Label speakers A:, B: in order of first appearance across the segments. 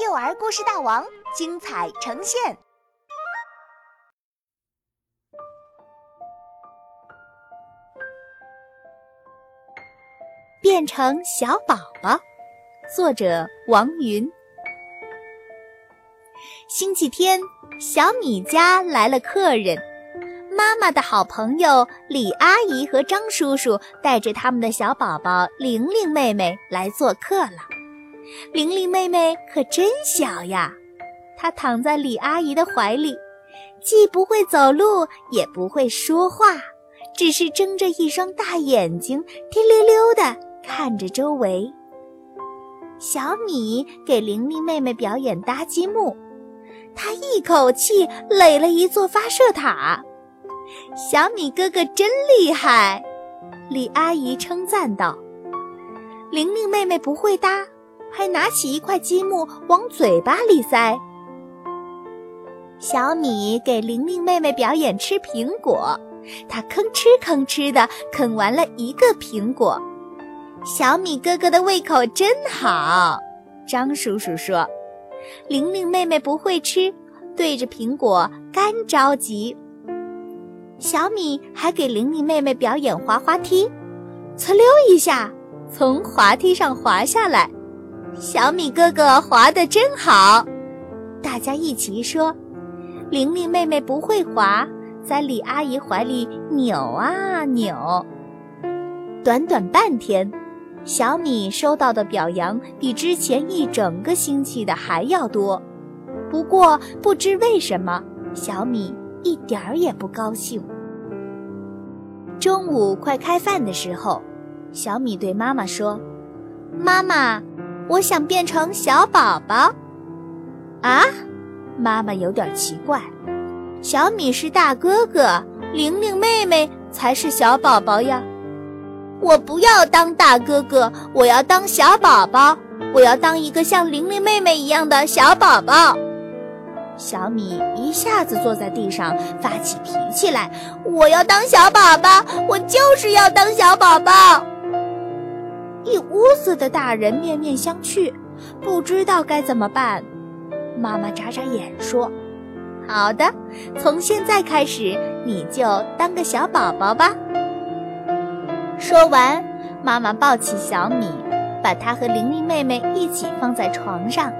A: 幼儿故事大王精彩呈现，
B: 变成小宝宝。作者王云。星期天，小米家来了客人，妈妈的好朋友李阿姨和张叔叔带着他们的小宝宝玲玲妹妹来做客了。玲玲妹妹可真小呀，她躺在李阿姨的怀里，既不会走路，也不会说话，只是睁着一双大眼睛，滴溜溜地看着周围。小米给玲玲妹妹表演搭积木，她一口气垒了一座发射塔。小米哥哥真厉害，李阿姨称赞道。玲玲妹妹不会搭。还拿起一块积木往嘴巴里塞。小米给玲玲妹妹表演吃苹果，她吭哧吭哧地啃完了一个苹果。小米哥哥的胃口真好，张叔叔说。玲玲妹妹不会吃，对着苹果干着急。小米还给玲玲妹妹表演滑滑梯，呲溜一下从滑梯上滑下来。小米哥哥滑得真好，大家一起说：“玲玲妹妹不会滑，在李阿姨怀里扭啊扭。”短短半天，小米收到的表扬比之前一整个星期的还要多。不过，不知为什么，小米一点儿也不高兴。中午快开饭的时候，小米对妈妈说：“妈妈。”我想变成小宝宝，啊！妈妈有点奇怪。小米是大哥哥，玲玲妹妹才是小宝宝呀。我不要当大哥哥，我要当小宝宝。我要当一个像玲玲妹妹一样的小宝宝。小米一下子坐在地上，发起脾气来。我要当小宝宝，我就是要当小宝宝。一屋子的大人面面相觑，不知道该怎么办。妈妈眨眨眼说：“好的，从现在开始，你就当个小宝宝吧。”说完，妈妈抱起小米，把它和玲玲妹妹一起放在床上。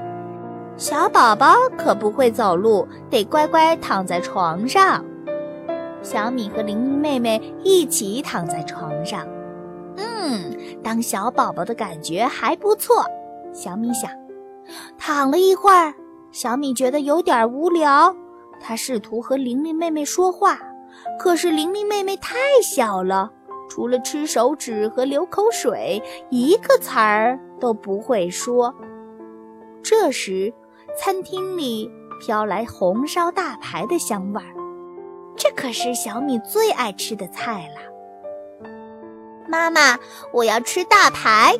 B: 小宝宝可不会走路，得乖乖躺在床上。小米和玲玲妹妹一起躺在床上。嗯，当小宝宝的感觉还不错。小米想，躺了一会儿，小米觉得有点无聊。她试图和玲玲妹妹说话，可是玲玲妹妹太小了，除了吃手指和流口水，一个词儿都不会说。这时，餐厅里飘来红烧大排的香味儿，这可是小米最爱吃的菜了。妈妈，我要吃大排。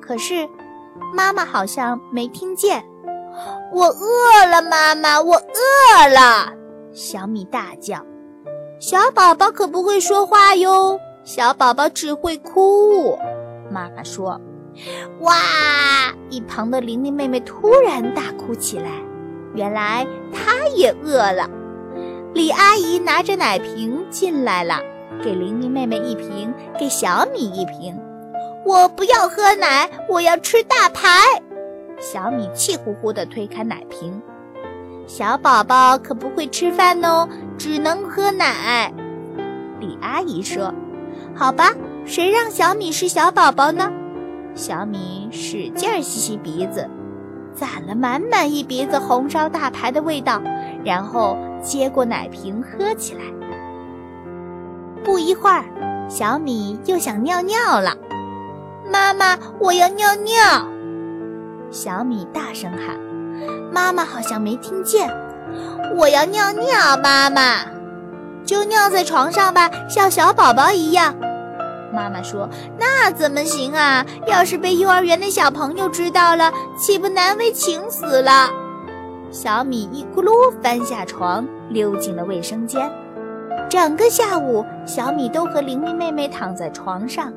B: 可是，妈妈好像没听见。我饿了，妈妈，我饿了。小米大叫。小宝宝可不会说话哟，小宝宝只会哭。妈妈说。哇！一旁的玲玲妹妹突然大哭起来，原来她也饿了。李阿姨拿着奶瓶进来了。给玲玲妹妹一瓶，给小米一瓶。我不要喝奶，我要吃大排。小米气呼呼地推开奶瓶。小宝宝可不会吃饭哦，只能喝奶。李阿姨说：“好吧，谁让小米是小宝宝呢？”小米使劲吸吸鼻子，攒了满满一鼻子红烧大排的味道，然后接过奶瓶喝起来。不一会儿，小米又想尿尿了。妈妈，我要尿尿！小米大声喊。妈妈好像没听见。我要尿尿，妈妈，就尿在床上吧，像小宝宝一样。妈妈说：“那怎么行啊？要是被幼儿园的小朋友知道了，岂不难为情死了？”小米一咕噜翻下床，溜进了卫生间。整个下午，小米都和玲玲妹妹躺在床上，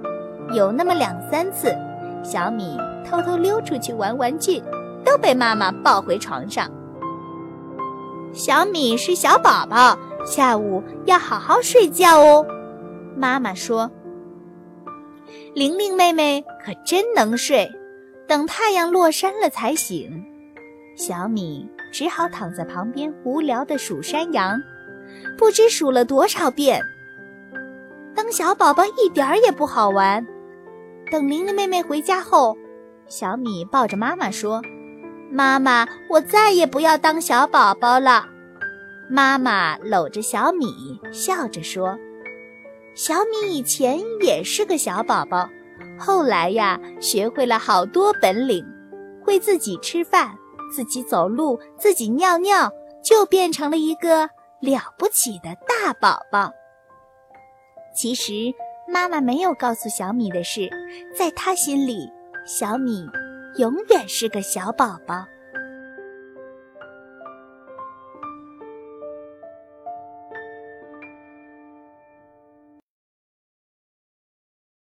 B: 有那么两三次，小米偷偷溜出去玩玩具，都被妈妈抱回床上。小米是小宝宝，下午要好好睡觉哦。妈妈说：“玲玲妹妹可真能睡，等太阳落山了才醒。”小米只好躺在旁边无聊地数山羊，不知数了多少遍。当小宝宝一点儿也不好玩。等玲玲妹妹回家后，小米抱着妈妈说。妈妈，我再也不要当小宝宝了。妈妈搂着小米，笑着说：“小米以前也是个小宝宝，后来呀，学会了好多本领，会自己吃饭，自己走路，自己尿尿，就变成了一个了不起的大宝宝。”其实，妈妈没有告诉小米的是，在她心里，小米。永远是个小宝宝。